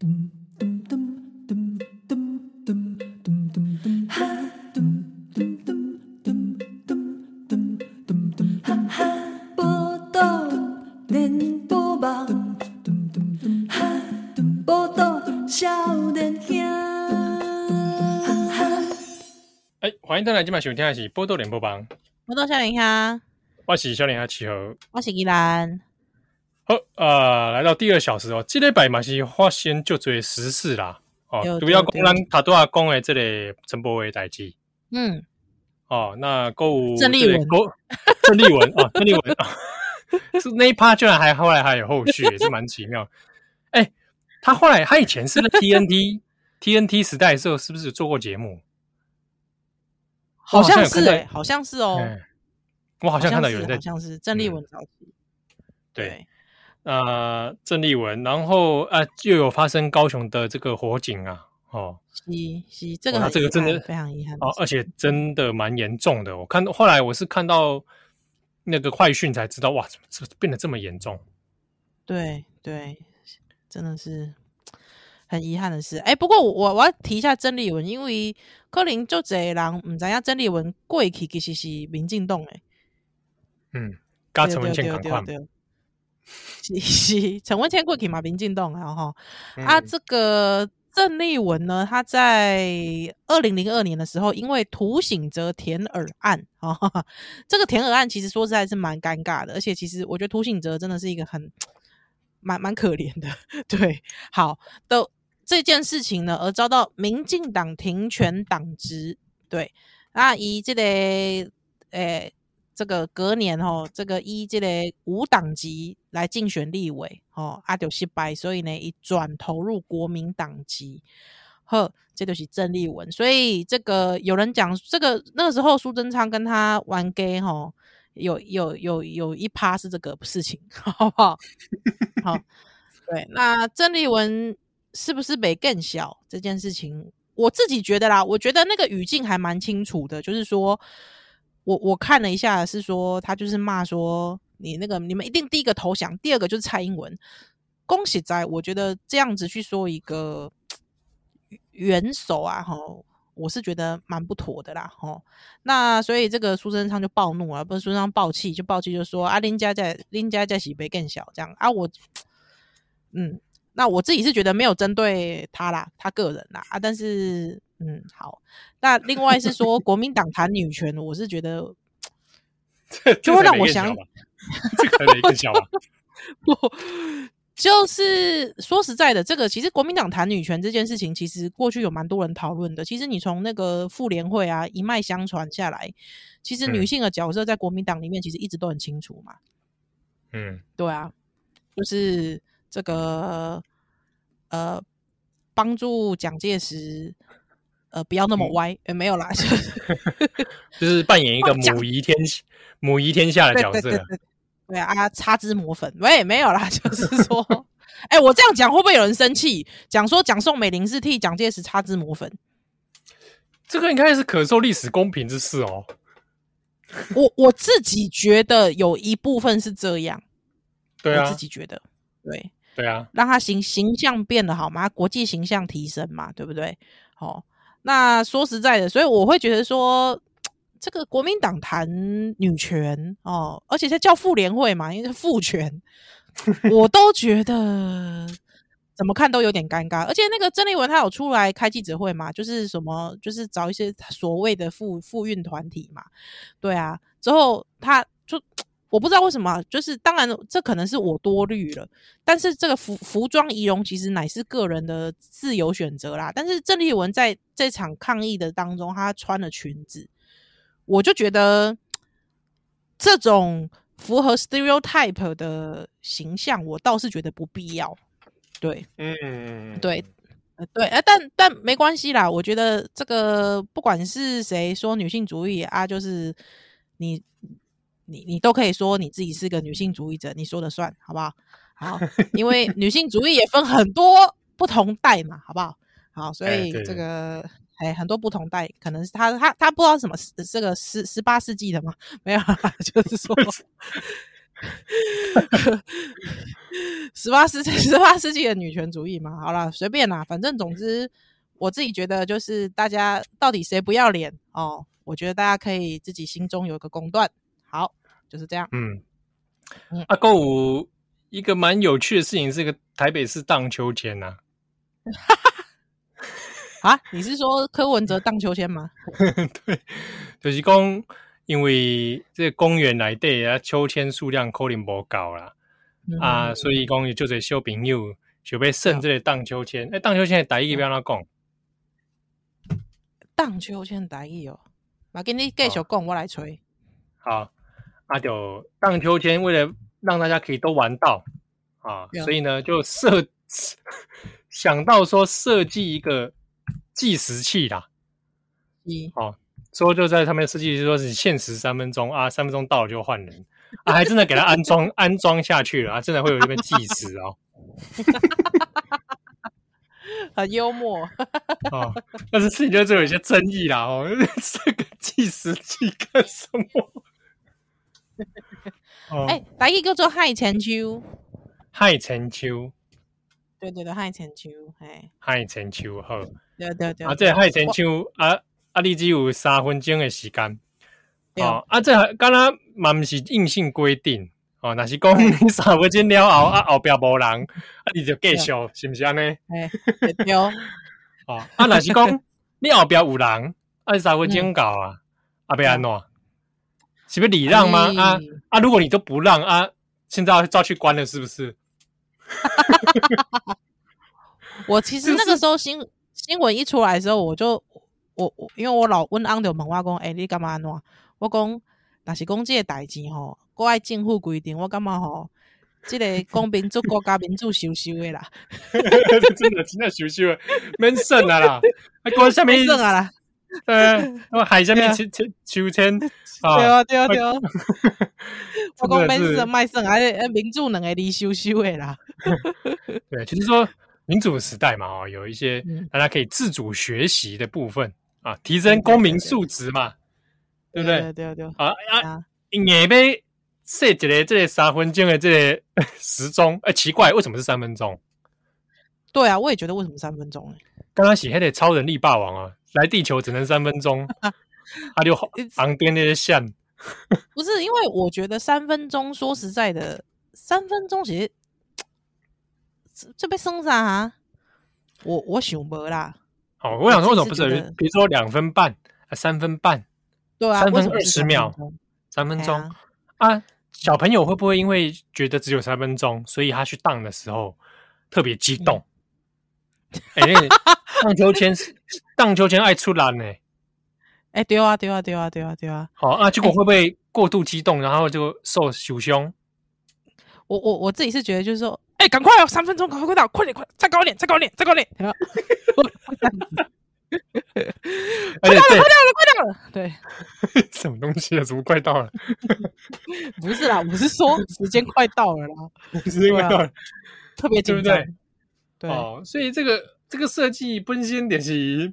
哎，欢迎登来今晚收听的是《波多连播帮》，波多少年兄，我是少年兄七号，我是宜兰。好，呃，来到第二小时哦，这礼拜嘛是发生就最时事啦，哦，主要讲咱他都要讲的这个陈柏伟代志，嗯，哦，那购物 郑丽文，郑丽文啊，郑丽文。啊，是那一趴居然还后来还有后续，也是蛮奇妙。哎，他后来他以前是 TNT TNT 时代的时候，是不是做过节目？好像是哎，好像是哦，我好像看到有人在，好像是郑丽文早期，对，呃，郑丽文，然后啊，又有发生高雄的这个火警啊，哦，是是，这个这个真的非常遗憾哦，而且真的蛮严重的。我看后来我是看到那个快讯才知道，哇，怎么这变得这么严重？对对，真的是。很遗憾的是，哎、欸，不过我我要提一下曾丽文，因为柯林就这人唔知影曾丽文过去其实是民进党诶，嗯，跟陈文茜同款，是是陈文茜过去嘛，民进党然后啊，这个郑丽文呢，他在二零零二年的时候，因为涂醒哲舔耳案啊，这个舔耳案其实说实在是蛮尴尬的，而且其实我觉得涂醒哲真的是一个很蛮蛮可怜的，对，好都。这件事情呢，而遭到民进党停权党职，对，那以这个，诶，这个隔年哦，这个一这个无党籍来竞选立委，哦，阿就失败，所以呢，一转投入国民党籍，呵，这就是郑丽文，所以这个有人讲，这个那个时候苏贞昌跟他玩 gay 哈，有有有有一趴是这个事情，好不好？好，对，那郑丽文。是不是比更小这件事情，我自己觉得啦，我觉得那个语境还蛮清楚的，就是说我我看了一下，是说他就是骂说你那个你们一定第一个投降，第二个就是蔡英文。恭喜在，我觉得这样子去说一个元首啊，齁，我是觉得蛮不妥的啦，齁。那所以这个苏贞昌就暴怒了，不是苏贞昌暴气，就暴气就说啊，林家在林家在喜北更小这样啊，我嗯。那我自己是觉得没有针对他啦，他个人啦啊，但是嗯好，那另外是说国民党谈女权，我是觉得就会让我想，这个不 就是说实在的，这个其实国民党谈女权这件事情，其实过去有蛮多人讨论的。其实你从那个妇联会啊一脉相传下来，其实女性的角色在国民党里面其实一直都很清楚嘛。嗯，对啊，就是。这个呃，帮助蒋介石呃不要那么歪，嗯、没有啦，就 是扮演一个 母仪天母仪天下的角色。对，对，对，对，对啊，擦脂抹粉，喂，没有啦，就是说，哎，我这样讲会不会有人生气？讲说蒋宋美龄是替蒋介石擦脂抹粉，这个应该是可受历史公平之事哦。我我自己觉得有一部分是这样，对啊，我自己觉得对。对啊，让他形形象变得好嘛，国际形象提升嘛，对不对？哦，那说实在的，所以我会觉得说，这个国民党谈女权哦，而且他叫妇联会嘛，因为是妇权，我都觉得怎么看都有点尴尬。而且那个郑丽文她有出来开记者会嘛，就是什么，就是找一些所谓的妇妇运团体嘛，对啊，之后他就。我不知道为什么，就是当然这可能是我多虑了，但是这个服服装仪容其实乃是个人的自由选择啦。但是郑丽文在这场抗议的当中，她穿了裙子，我就觉得这种符合 stereotype 的形象，我倒是觉得不必要。对，嗯，对，对，哎，但但没关系啦，我觉得这个不管是谁说女性主义啊，就是你。你你都可以说你自己是个女性主义者，你说了算，好不好？好，因为女性主义也分很多不同代嘛，好不好？好，所以这个哎、欸，很多不同代，可能是他他他不知道什么这个十十八世纪的嘛？没有，就是说，十八世十八世纪的女权主义嘛，好了，随便啦，反正总之，我自己觉得就是大家到底谁不要脸哦？我觉得大家可以自己心中有一个公断。好，就是这样。嗯，阿购五一个蛮有趣的事情是个台北市荡秋千呐。啊，你是说柯文哲荡秋千吗？对，就是讲因为这个公园内底啊，秋千数量可能不高啦。嗯、啊，所以讲就这小朋友就被剩这个荡秋千。哎、嗯，荡秋千的台语要怎讲？荡秋千的台语哦，我跟你继续讲，我来吹。好，那、啊、就荡秋千，为了让大家可以都玩到啊，所以呢，就设想到说设计一个计时器啦。一，哦，说就在上面设计，说是限时三分钟啊，三分钟到了就换人。啊，还真的给他安装安装下去了啊！真的会有一边计时哦，很幽默哦。但是事情就是有一些争议啦哦，这个计时器干什么？哎、欸，台语叫做海千秋，海千秋，对对对，海千秋，哎，海千秋好，对对对。啊，这海千秋啊啊，你只有三分钟的时间。哦，啊，这还刚刚嘛不是硬性规定哦，那是讲你三分钟了后啊，后边无人，啊，你就继续，是不是安尼？哎，对。哦，啊，那是讲你后边有人，啊，三分钟到啊，啊，要安怎？是不是礼让吗？啊啊，如果你都不让啊，现在要照去关了，是不是？我其实那个时候新新闻一出来的时候，我就我我因为我老问安德问我讲，哎，你干嘛安怎？我讲，若是讲这个代志吼，国外政府规定，我干嘛吼，这个公民主国家民主羞羞的啦，真的真的羞羞的，免省啊啦，还讲什么意思啊啦？呃，我 海下面秋秋秋千，对啊 对啊对啊，我 讲免省卖省，还是民主两个字羞羞的啦。对，其实说民主时代嘛，哦，有一些大家可以自主学习的部分啊，提升公民素质嘛。对不对？对啊对。啊啊！硬要设一个这个三分钟的这个时钟，哎，奇怪，为什么是三分钟？对啊，我也觉得为什么三分钟呢？刚刚写那个超人力霸王啊，来地球只能三分钟，他就 旁边那些线。不是，因为我觉得三分钟，说实在的，三分钟其实这被生啥啊？我我想不啦。好，我想说为什么不是？比如说两分半啊，三分半。对啊，三分二十秒，三分钟啊，啊！小朋友会不会因为觉得只有三分钟，所以他去荡的时候特别激动？哎、嗯，荡秋千是荡秋千爱出篮呢？哎，对啊，对啊，对啊，对啊，对啊！好啊，结果会不会过度激动，然后就受受伤？我我我自己是觉得就是说，哎，赶快哦，三分钟，赶快快到，快点快，再高点，再高点，再高点！快到了，快到了，快到了！对，什么东西啊？怎么快到了？不是啦，我是说时间快到了啦，时间快到了，特别紧张。对，哦，所以这个这个设计本身点是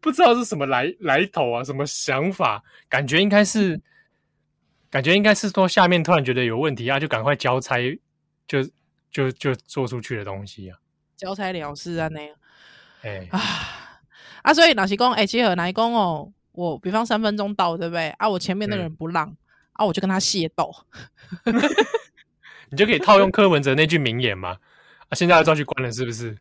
不知道是什么来来头啊，什么想法？感觉应该是，感觉应该是说下面突然觉得有问题啊，就赶快交差，就就就做出去的东西啊，交差了事啊，那样。哎啊。啊，所以老实讲，哎、欸，其实来讲哦，我比方三分钟到，对不对？啊，我前面那个人不让，嗯、啊，我就跟他械斗，你就可以套用柯文哲那句名言嘛。啊，现在要照去关了，是不是？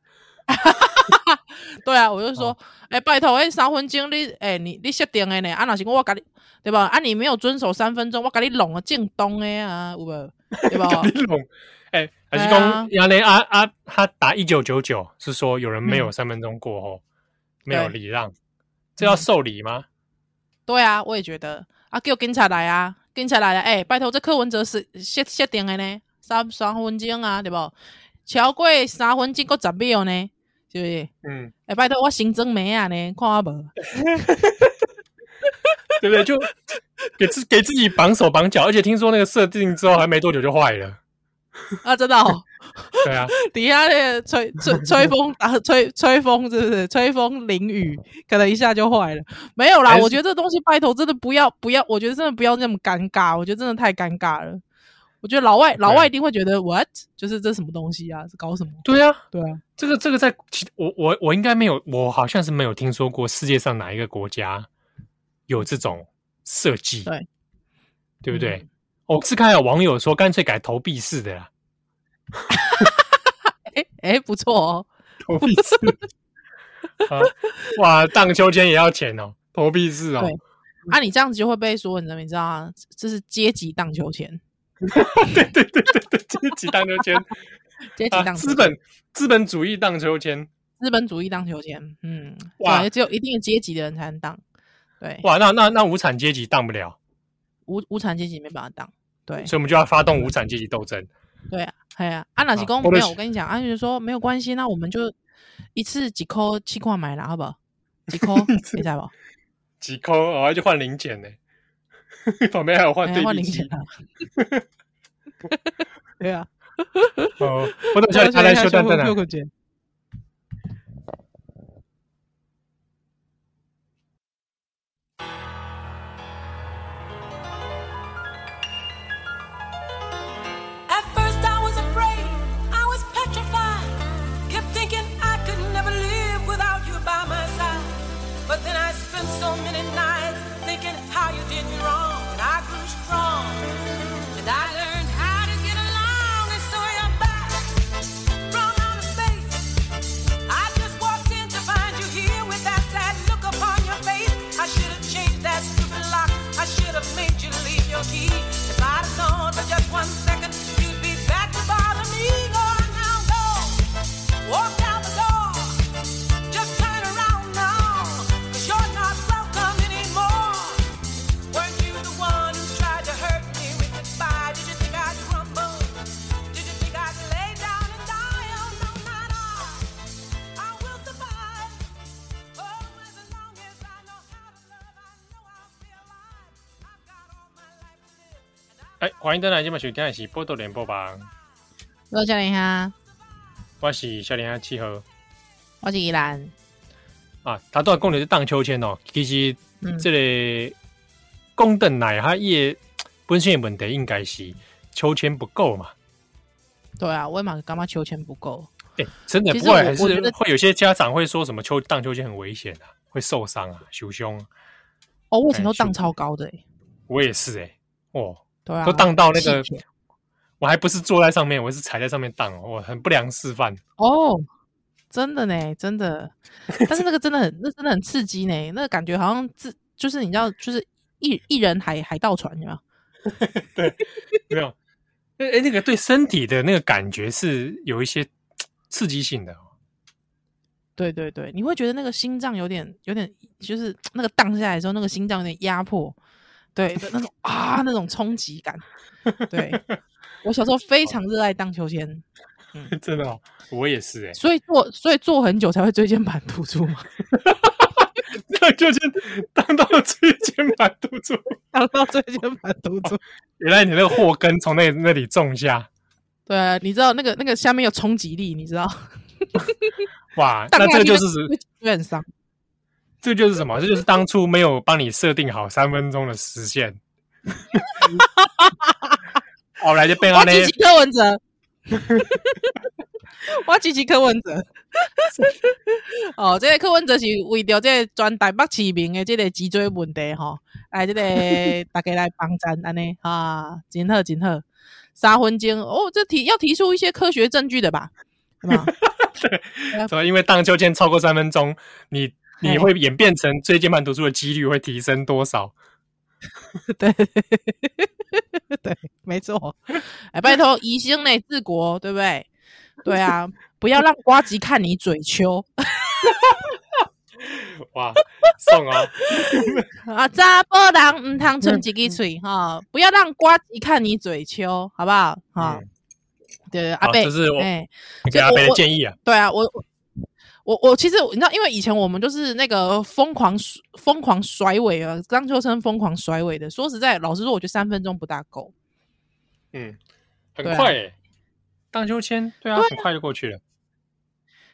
对啊，我就说，哎、哦欸，拜托，哎，三分钟你，哎、欸，你你设定的呢？啊，老实讲，我跟你，对吧？啊，你没有遵守三分钟，我跟你弄啊正东的啊，有无？对吧？你弄，哎、欸，老实讲，原来啊啊，他打一九九九是说有人没有三分钟过后。嗯没有礼让，这要受理吗？对啊，我也觉得啊，叫警察来啊，警察来了，哎，拜托，这柯文哲是设设定的呢，三三分钟啊，对不？超过三分钟够十秒呢，是不对？嗯，哎，拜托，我行政没啊呢，看我无，对不对？就给自给自己绑手绑脚，而且听说那个设定之后还没多久就坏了。啊，真的哦，对啊，底下那个吹吹吹风打吹吹风，是不是吹风淋雨，可能一下就坏了？没有啦，我觉得这东西拜托真的不要不要，我觉得真的不要那么尴尬，我觉得真的太尴尬了。我觉得老外老外一定会觉得 what，就是这什么东西啊？是搞什么？对啊，对啊，这个这个在其我我我应该没有，我好像是没有听说过世界上哪一个国家有这种设计，对，对不对？我、是看有网友说，干脆改投币式的啦。哎哎，不错哦，投币式啊，哇，荡秋千也要钱哦，投币式哦。啊，你这样子就会被说，你知道你知道啊？这是阶级荡秋千。对对对对对，阶级荡秋千，阶级荡资本资本主义荡秋千，资本主义荡秋千。嗯，哇，只有一定的阶级的人才能荡。对，哇，那那那无产阶级荡不了，无无产阶级没办法荡。对，所以我们就要发动无产阶级斗争。对啊，对啊，安娜吉公没有，我跟你讲，安就说没有关系，那我们就一次几颗七块买了，好不好？几颗，你猜吧。几颗，我还去换零钱呢。旁边还有换对比机。对啊。哦，我等下他来修蛋蛋啊。欢迎登来今晚收听的是《波多联播吧》。我是小林哈，我是小林哈七号，我是依兰。啊，他都要讲的是荡秋千哦。其实这个讲邓来，他也本身的问题应该是秋千不够嘛。对啊，我也嘛干嘛秋千不够。哎、欸，真的不会，还是会有些家长会说什么秋荡秋千很危险啊，会受伤啊，受伤。哦，我以前都荡超高的、欸，我也是哎、欸，哦。对啊，都荡到那个，我还不是坐在上面，我是踩在上面荡，我很不良示范。哦，真的呢，真的，但是那个真的很，那真的很刺激呢，那个感觉好像自就是你知道，就是一一人海海盗船，有没有？对，没有，哎哎，那个对身体的那个感觉是有一些刺激性的，对对对，你会觉得那个心脏有点有点，就是那个荡下来的时候，那个心脏有点压迫。对的那种啊，那种冲击感。对，我小时候非常热爱荡秋千，嗯，真的哦，我也是哎，所以坐，所以坐很久才会椎间盘突出嘛。荡秋千荡到椎间盘突出，荡到椎间盘突出。原来你那个祸根从那那里种下。对啊，你知道那个那个下面有冲击力，你知道？哇，那这个就是会很伤。这就是什么？这就是当初没有帮你设定好三分钟的时限。好，来就变阿呢。我支持柯文哲。我支持柯文哲。哦，这个柯文哲是为了这个全台北市民的这个脊椎问题哈，来这个大家来帮赞安尼啊，真好真好。三分钟哦，这提要提出一些科学证据的吧？吗对，所以因为荡秋千超过三分钟，你。你会演变成椎间盘突出的几率会提升多少？对 对，没错。哎，拜托，宜兴内治国，对不对？对啊，不要让瓜吉看你嘴秋。哇，送啊！啊，查甫人唔通存一支嘴哈，不要让瓜吉看你嘴丘，好不好？哈、嗯，对对，阿贝，这是我给阿贝的建议啊。对啊，我。我我其实你知道，因为以前我们就是那个疯狂疯狂甩尾啊，荡秋生疯狂甩尾的。说实在，老实说，我觉得三分钟不大够。嗯，很快诶、欸，荡秋千对啊，很快就过去了。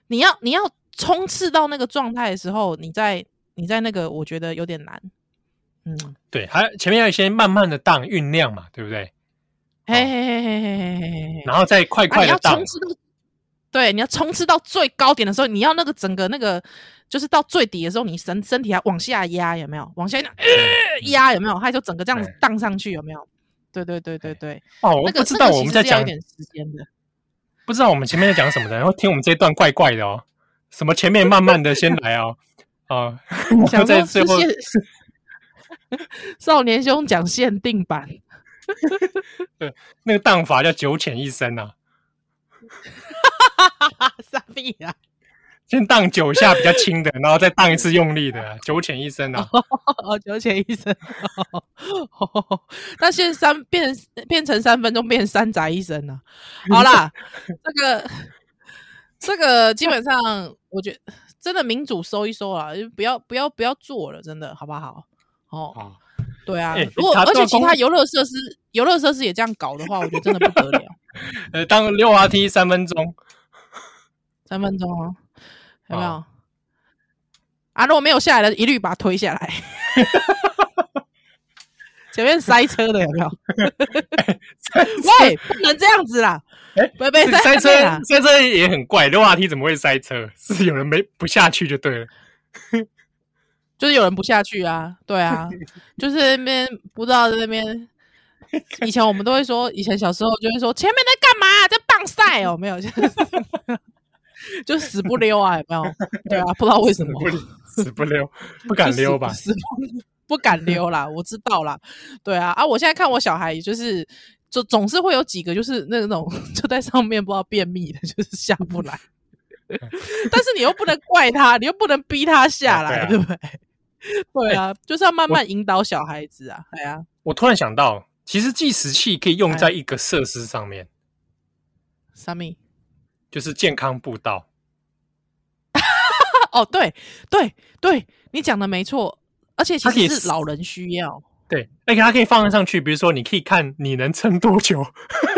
你要你要冲刺到那个状态的时候，你在你在那个，我觉得有点难。嗯，对，还前面要先慢慢的荡酝酿嘛，对不对？嘿嘿嘿嘿嘿嘿嘿，然后再快快的荡。对，你要冲刺到最高点的时候，你要那个整个那个，就是到最底的时候，你身身体还往下压，有没有？往下压，压有没有？它就整个这样子荡上去，有没有？对对对对对。哦，我不知道我们在讲一点时间的，不知道我们前面在讲什么的，然后听我们这一段怪怪的哦。什么前面慢慢的先来哦，啊，想在最后少年兄讲限定版，对，那个荡法叫九浅一生呐。哈哈哈！傻逼啊！先荡九下比较轻的，然后再荡一次用力的，九浅一深啊！哦，九浅一深。那现在三变变成三分钟，变成三宅一生了。好啦，这个这个基本上，我觉得真的民主收一收啊，就不要不要不要做了，真的好不好？哦，啊对啊，如果而且其他游乐设施游乐设施也这样搞的话，我觉得真的不得了。呃，当溜滑梯三分钟。三分钟哦，有没有？啊，啊，如果没有下来的，一律把它推下来。前面塞车的有没有？喂，不能这样子啦！哎、欸，不不，塞车，塞车也很怪。溜滑梯怎么会塞车？是有人没不下去就对了。就是有人不下去啊，对啊，就是那边不知道在那边。以前我们都会说，以前小时候就会说，前面在干嘛？在棒赛哦，没有。就死不溜啊，有没有？对啊，不知道为什么死不，死不溜，不敢溜吧？死不，不敢溜啦，我知道啦。对啊，啊，我现在看我小孩，就是就总是会有几个，就是那种 就在上面不知道便秘的，就是下不来。但是你又不能怪他，你又不能逼他下来，对不对？对啊，就是要慢慢引导小孩子啊。对啊，我突然想到，其实计时器可以用在一个设施上面。什么？就是健康步道，哦，对对对，你讲的没错，而且其实是老人需要，对，而且它可以放上去，比如说你可以看你能撑多久，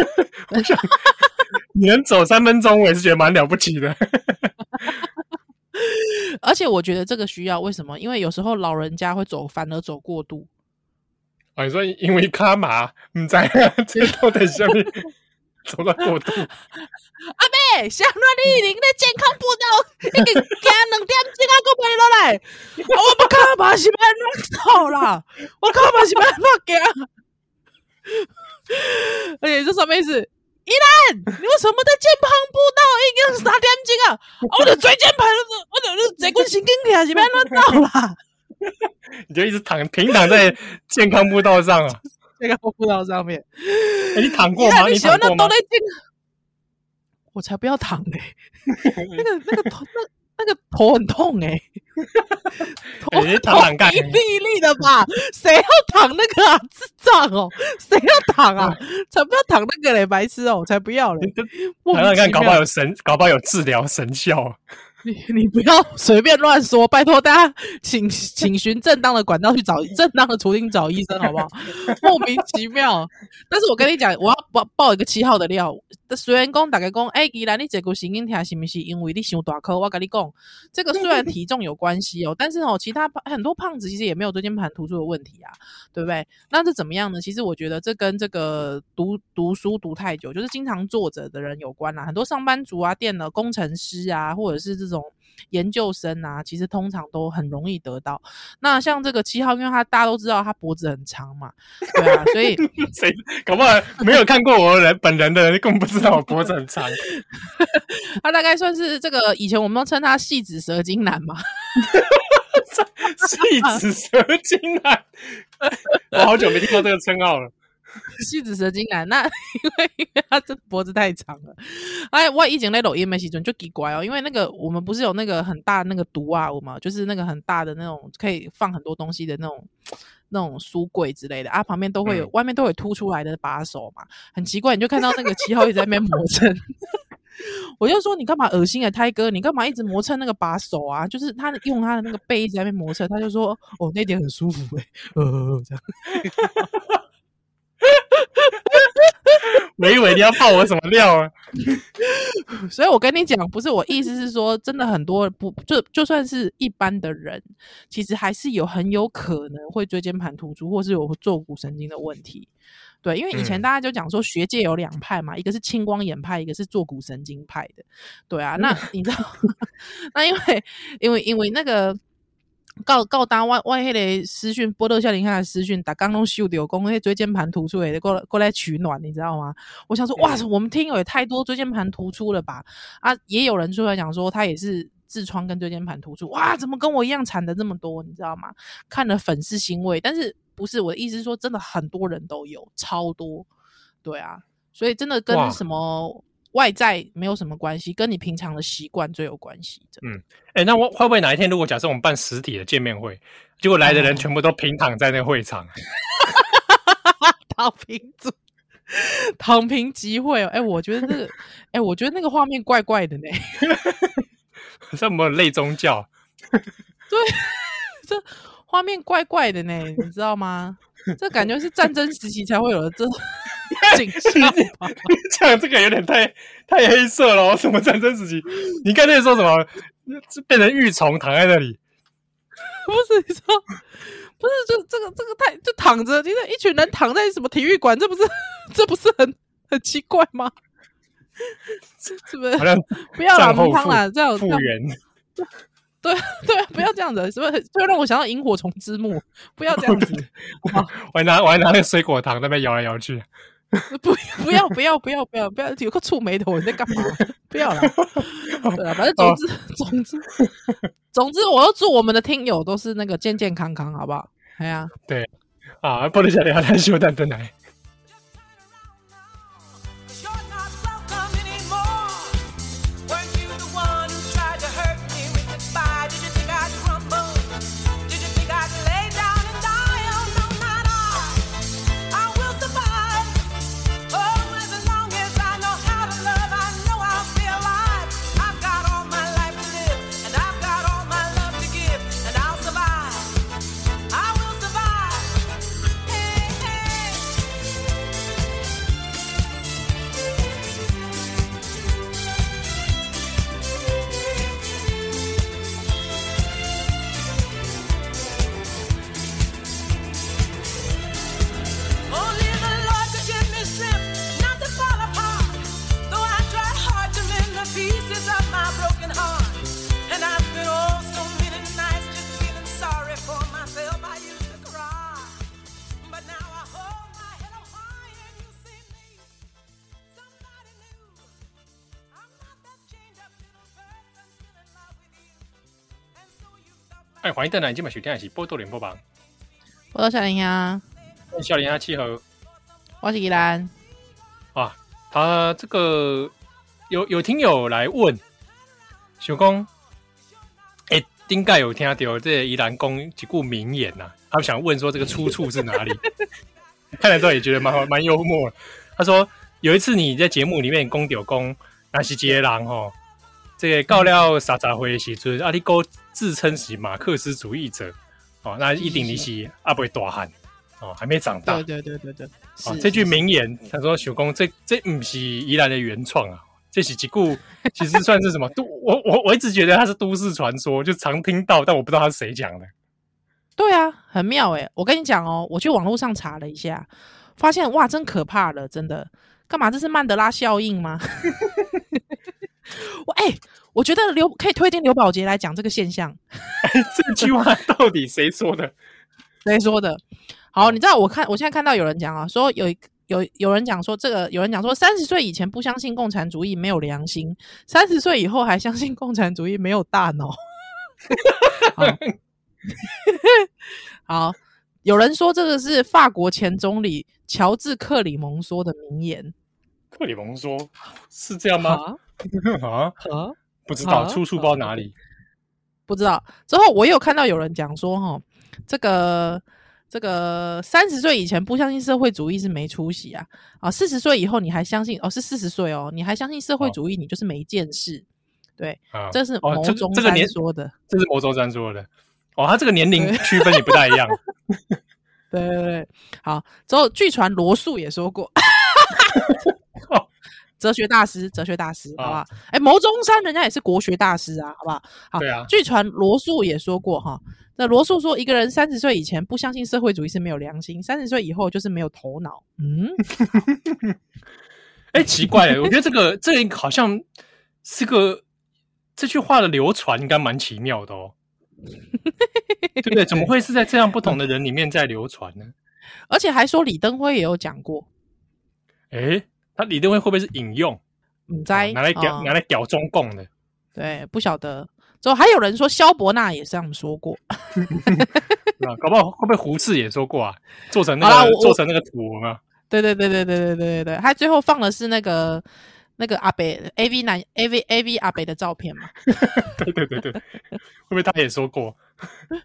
我想你能走三分钟，我也是觉得蛮了不起的，而且我觉得这个需要为什么？因为有时候老人家会走，反而走过度，啊，你说因为卡马你在街头在下面。走到过度，阿妹，想让你你那健康步道已经行两点钟啊，搁袂落来，我不卡巴是要乱走啦，我卡巴是要乱行。而 且这什么意思？依兰，你为什么在健康步道已经三点钟啊？我的椎间盘，我的那这根神经条是要乱走啦。你就一直躺平躺在健康步道上啊。那个步道上面，欸、你躺过吗？你喜欢那都在进，我才不要躺呢、欸！那个、那个头、那、那个头很痛哎、欸！你躺躺干？一粒一粒的吧？谁要躺那个啊？智障哦！谁要躺啊？才不要躺那个嘞！白痴哦！我才不要嘞！躺躺看，搞不好有神，搞不好有治疗神效。你你不要随便乱说，拜托大家请，请循正当的管道去找正当的途径找医生，好不好？莫名其妙。但是我跟你讲，我要报报一个七号的料。虽然讲大家讲，哎，既然你这个声音听是不是因为你胸大颗？我跟你讲，这个虽然体重有关系哦，但是哦，其他很多胖子其实也没有椎间盘突出的问题啊，对不对？那这怎么样呢？其实我觉得这跟这个读读书读太久，就是经常坐着的人有关啦。很多上班族啊，电脑工程师啊，或者是这种。研究生啊，其实通常都很容易得到。那像这个七号，因为他大家都知道他脖子很长嘛，对啊，所以 谁搞不好没有看过我的人本人的人根本不知道我脖子很长。他大概算是这个以前我们都称他细子蛇精男嘛，细子蛇精男，我好久没听到这个称号了。细子蛇精男，那 因为因为他这脖子太长了。哎，我以前那抖音没时准就奇怪哦，因为那个我们不是有那个很大的那个毒啊，我们就是那个很大的那种可以放很多东西的那种那种书柜之类的啊，旁边都会有、嗯、外面都有凸出来的把手嘛，很奇怪，你就看到那个七号一直在那边磨蹭。我就说你干嘛恶心啊，泰哥，你干嘛一直磨蹭那个把手啊？就是他用他的那个背一直在那边磨蹭，他就说哦，那点很舒服哎、欸，呃，这样。我以为你要爆我什么料啊？所以我跟你讲，不是我意思是说，真的很多不就就算是一般的人，其实还是有很有可能会椎间盘突出，或是有坐骨神经的问题。对，因为以前大家就讲说学界有两派嘛，嗯、一个是青光眼派，一个是坐骨神经派的。对啊，那 你知道，那因为因为因为那个。告告单外外黑的私讯，波多夏林下的私讯，打刚刚秀丢工，那椎间盘突出的过来过来取暖，你知道吗？我想说，哇，我们听友也太多椎间盘突出了吧？啊，也有人出来讲说，他也是痔疮跟椎间盘突出，哇，怎么跟我一样惨的这么多？你知道吗？看了粉丝欣慰，但是不是我的意思是说，真的很多人都有，超多，对啊，所以真的跟什么？外在没有什么关系，跟你平常的习惯最有关系。嗯，哎、欸，那我会不会哪一天，如果假设我们办实体的见面会，结果来的人全部都平躺在那个会场，躺平组，躺平集会？哎、欸，我觉得那个，哎、欸，我觉得那个画面怪怪的呢，像我们类宗教？对，这画面怪怪的呢，你知道吗？这感觉是战争时期才会有的这。警示，这样这个有点太太黑色了。什么战争时期？你刚才说什么？变成玉虫躺在那里？不是 你说，不是就这个这个太就躺着，就是一群人躺在什么体育馆，这不是这不是很很奇怪吗？是不是？好像不要了，汤了，这样复原。对对，不要这样子，是不是会让我想到萤火虫之墓？不要这样子。我还拿我还拿那个水果糖在那边摇来摇去。不不要不要不要不要不要有个触眉头，你在干嘛？不要了，对啊，反正总之总之总之，我要祝我们的听友都是那个健健康康，好不好？哎呀，对啊，不能讲你还在修蛋真奶。哎，欢迎邓来！今晚收听的是波多连播榜。波多小林呀，小林呀，七号，我是依兰。啊，他这个有有听友来问，想讲，哎，应该有听到这个宜兰公几句名言呐、啊？他们想问说这个出处是哪里？看了之后也觉得蛮蛮幽默。他说有一次你在节目里面公屌公那是杰郎吼。这个告料撒杂灰时阵，阿里哥自称是马克思主义者哦，那一定你是阿伯大汉哦，还没长大。对对对对对，哦，这句名言，他说小公这这不是宜兰的原创啊，这是几故 其实算是什么都我我我一直觉得它是都市传说，就常听到，但我不知道他是谁讲的。对啊，很妙诶，我跟你讲哦，我去网络上查了一下，发现哇，真可怕了，真的，干嘛？这是曼德拉效应吗？我哎、欸，我觉得刘可以推荐刘宝杰来讲这个现象。这句话到底谁说的？谁说的？好，你知道我看我现在看到有人讲啊，说有有有人讲说这个，有人讲说三十岁以前不相信共产主义没有良心，三十岁以后还相信共产主义没有大脑。好，好，有人说这个是法国前总理乔治克里蒙说的名言。克里蒙说：“是这样吗？”啊啊，不知道出处不知道哪里，不知道。之后我有看到有人讲说，哈，这个这个三十岁以前不相信社会主义是没出息啊啊，四十岁以后你还相信哦，是四十岁哦，你还相信社会主义，你就是没见识。对，这是哦，这这个年说的，这是牟宗三说的。哦，他这个年龄区分也不太一样。对对对，好。之后据传罗素也说过。哲学大师，哲学大师，好不好？哎，牟中山人家也是国学大师啊，好不好？好，对啊。据传罗素也说过哈，那罗素说，一个人三十岁以前不相信社会主义是没有良心，三十岁以后就是没有头脑。嗯，哎，奇怪了，我觉得这个这个好像是个这句话的流传应该蛮奇妙的哦，对不对？怎么会是在这样不同的人里面在流传呢？而且还说李登辉也有讲过，哎。他李登辉会不会是引用？唔知拿来屌拿来屌中共的？对，不晓得。之后还有人说萧伯纳也是这样说过，搞不好会不会胡适也说过啊？做成那个做成那个图吗？对对对对对对对对对，他最后放的是那个那个阿北 A V 男 A V A V 阿北的照片嘛？对对对对，会不会他也说过？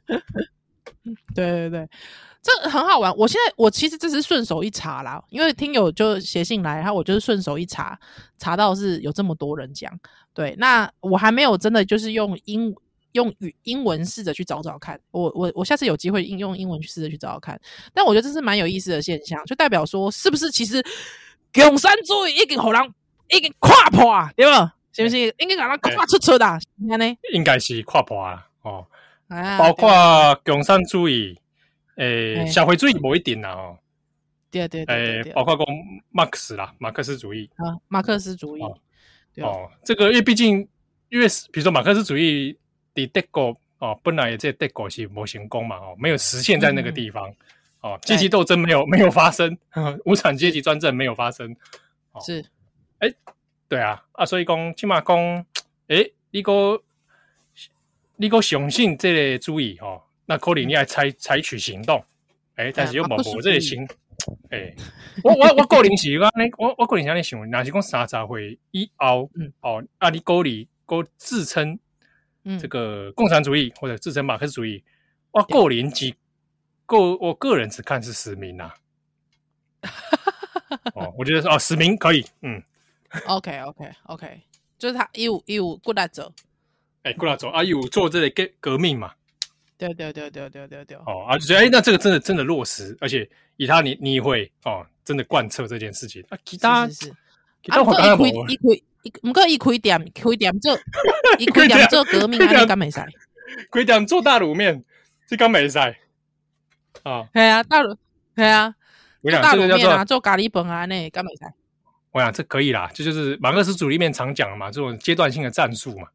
对对对。这很好玩，我现在我其实这是顺手一查啦，因为听友就写信来，然后我就是顺手一查，查到是有这么多人讲。对，那我还没有真的就是用英用语英文试着去找找看，我我我下次有机会应用英文去试着去找找看。但我觉得这是蛮有意思的现象，就代表说是不是其实共产主义已经让人已经跨破啊，对吧？是不是？应该让它跨出出的？你看呢？应该是跨破啊，哦，包括共产主义。诶，社会主义不一定啦，哦，对对对，诶，包括讲马克思啦，马克思主义。啊，马克思主义哦，这个因为毕竟，因为比如说马克思主义的德国哦，本来这德国是没成功嘛，哦，没有实现在那个地方，哦，阶级斗争没有没有发生，无产阶级专政没有发生，是，诶，对啊，啊，所以讲起码讲，诶，你个你个相信这个主义哦。那可能你还采采取行动，哎，但是又冇冇这个行，哎，我我我个人是讲呢，我我个人想咧想，若是讲三十岁以后，嗯，哦，啊，你个人个自称，这个共产主义或者自称马克思主义，我个人只个我个人只看是实名呐，哦，我觉得说哦，实名可以，嗯，OK OK OK，就是他有有过来走，哎，过来走啊，有做这个革革命嘛。对对对对对对对哦，啊，就觉得哎，那这个真的真的落实，而且以他你你会哦，真的贯彻这件事情啊。其他是是，啊，一开一开一，不过一开店开店做，一开店做革命，啊，你敢没使？开店做大卤面，这敢没使？啊，对啊，大卤，对啊，大卤面啊，做咖喱饭啊，那敢没使？我想这可以啦，这就是马克思主义里面常讲的嘛，这种阶段性的战术嘛，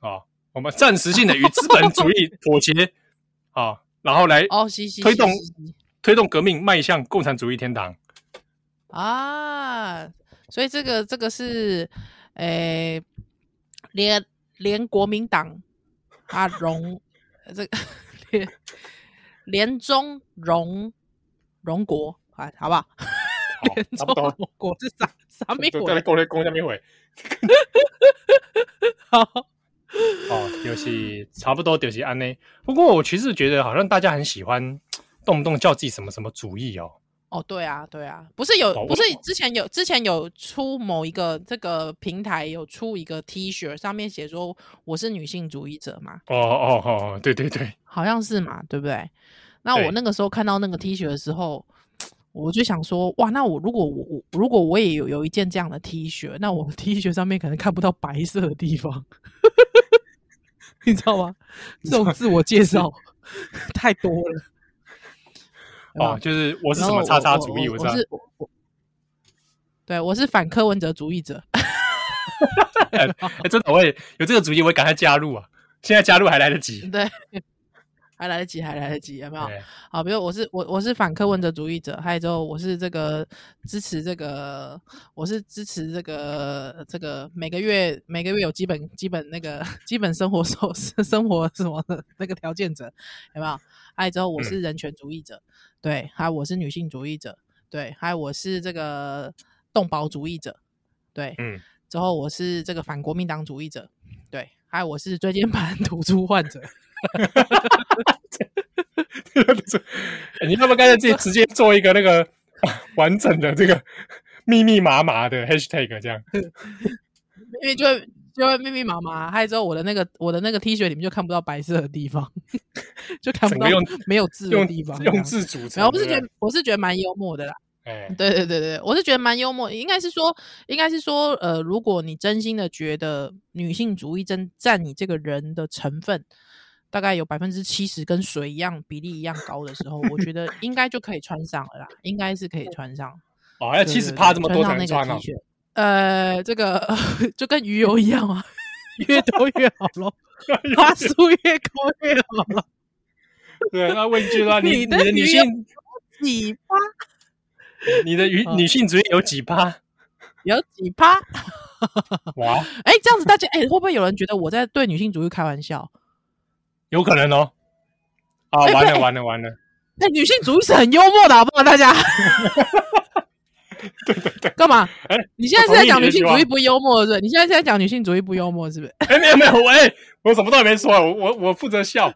啊，我们暂时性的与资本主义妥协。啊，然后来哦，推动推动革命，迈向共产主义天堂啊！所以这个这个是，诶，连连国民党啊，荣这个连连中荣荣国啊，好不好？连中荣国是啥啥名？再来过来讲下面会。好。哦，就是差不多就是安呢。不过我其实觉得好像大家很喜欢动不动叫自己什么什么主义哦。哦，对啊，对啊，不是有，不是之前有，之前有出某一个这个平台有出一个 T 恤，上面写说我是女性主义者嘛。哦哦哦，对对对，好像是嘛，对不对？那我那个时候看到那个 T 恤的时候，我就想说，哇，那我如果我我如果我也有有一件这样的 T 恤，那我 T 恤上面可能看不到白色的地方。你知道吗？这种自我介绍 太多了。哦，就是我是什么叉叉主义，我是我，对，我是反柯文哲主义者。哎，真的，我也有这个主意，我也赶快加入啊！现在加入还来得及。对。还来得及，还来得及，有没有？对好，比如我是我，我是反柯文哲主义者，还有之后我是这个支持这个，我是支持这个这个每个月每个月有基本基本那个基本生活所生活什么的那个条件者，有没有？还有之后我是人权主义者，嗯、对，还有我是女性主义者，对，还有我是这个动保主义者，对，嗯，之后我是这个反国民党主义者，对，还有我是椎间盘 突出患者。你要不干脆自己直接做一个那个 完整的这个密密麻麻的 hashtag 这样，因为就会就会密密麻麻，还有之后我的那个我的那个 T 恤里面就看不到白色的地方，就看不到没有字的地方，用字组成。然后我是觉得我是觉得蛮幽默的啦，哎，对对对对，我是觉得蛮幽默，应该是说，应该是说，呃，如果你真心的觉得女性主义真占你这个人的成分，大概有百分之七十跟水一样比例一样高的时候，我觉得 应该就可以穿上了啦，应该是可以穿上。哦，要七十趴这么多才能穿啊。呃，这个 就跟鱼油一样啊，越多越好咯，趴数越高越好了。对，那问句啦，你你的女性几趴？你的女女性主义有几趴？有几趴？哇！哎，这样子大家哎，会不会有人觉得我在对女性主义开玩笑？有可能哦。啊，完了完了完了！那女性主义是很幽默的，好不好？大家。对对对，干嘛？哎，你现在是在讲女性主义不幽默，是不是？你现在是在讲女性主义不幽默，是不是？哎，没有没有，喂，我什么都没说，我我我负责笑。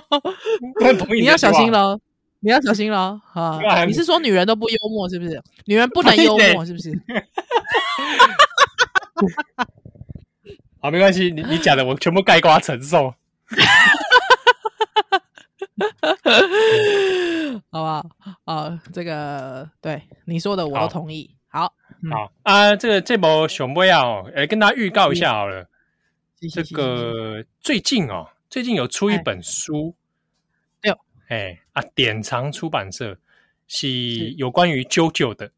你要小心喽，你要小心喽。啊，你是说女人都不幽默，是不是？女人不能幽默，是不是？好，没关系，你你讲的我全部概括承受。好不好？啊，这个对你说的我都同意。好，好，啊，这个这波熊不要，哎，跟大家预告一下好了。这个最近哦，最近有出一本书，哎呦，哎啊，典藏出版社是有关于 JoJo 的。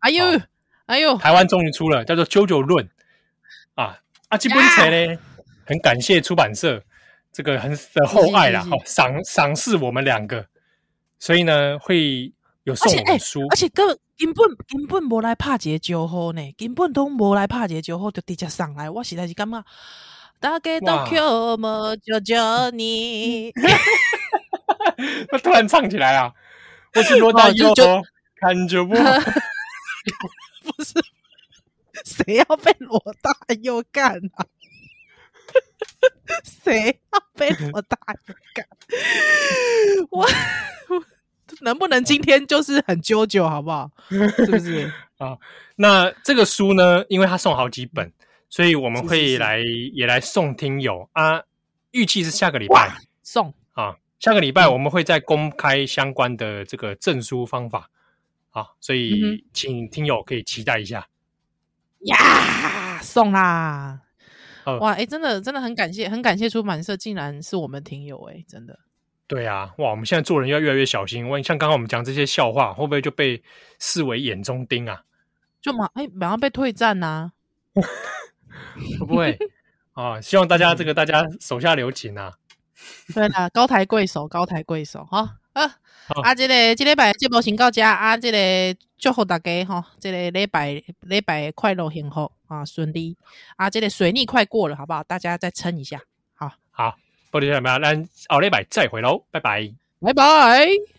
哎呦，哎呦，台湾终于出了，叫做《JoJo 论》啊啊，这本书呢，很感谢出版社。这个很的厚爱啦，好赏赏识我们两个，所以呢会有送我们书，而且根根本根本没来拍这个招呼呢，根本都没来拍这个招呼就直接上来，我实在是感觉大家都叫么叫叫你，他突然唱起来啊！我是罗大佑，看着我，不是谁要被罗大佑干啊？谁要被我打一个？我 能不能今天就是很啾啾，好不好？是不是啊？那这个书呢？因为他送好几本，所以我们会来也来送听友啊。预计是下个礼拜送啊，下个礼拜我们会再公开相关的这个证书方法啊，所以请听友可以期待一下呀，送啦！哇，哎、欸，真的，真的很感谢，很感谢出版社，竟然是我们听友，哎，真的。对啊，哇，我们现在做人要越来越小心。万一像刚刚我们讲这些笑话，会不会就被视为眼中钉啊？就马哎，马上被退战呐、啊？会不会啊？希望大家这个大家手下留情啊。对啦，高抬贵手，高抬贵手，哈啊。啊，这个这礼拜节目先到这，啊，这个祝福大家哈，这个礼拜礼拜快乐幸福啊，顺利啊，这个水逆快过了，好不好？大家再撑一下，好，好，不离什么，那后礼拜再会喽，拜拜，拜拜。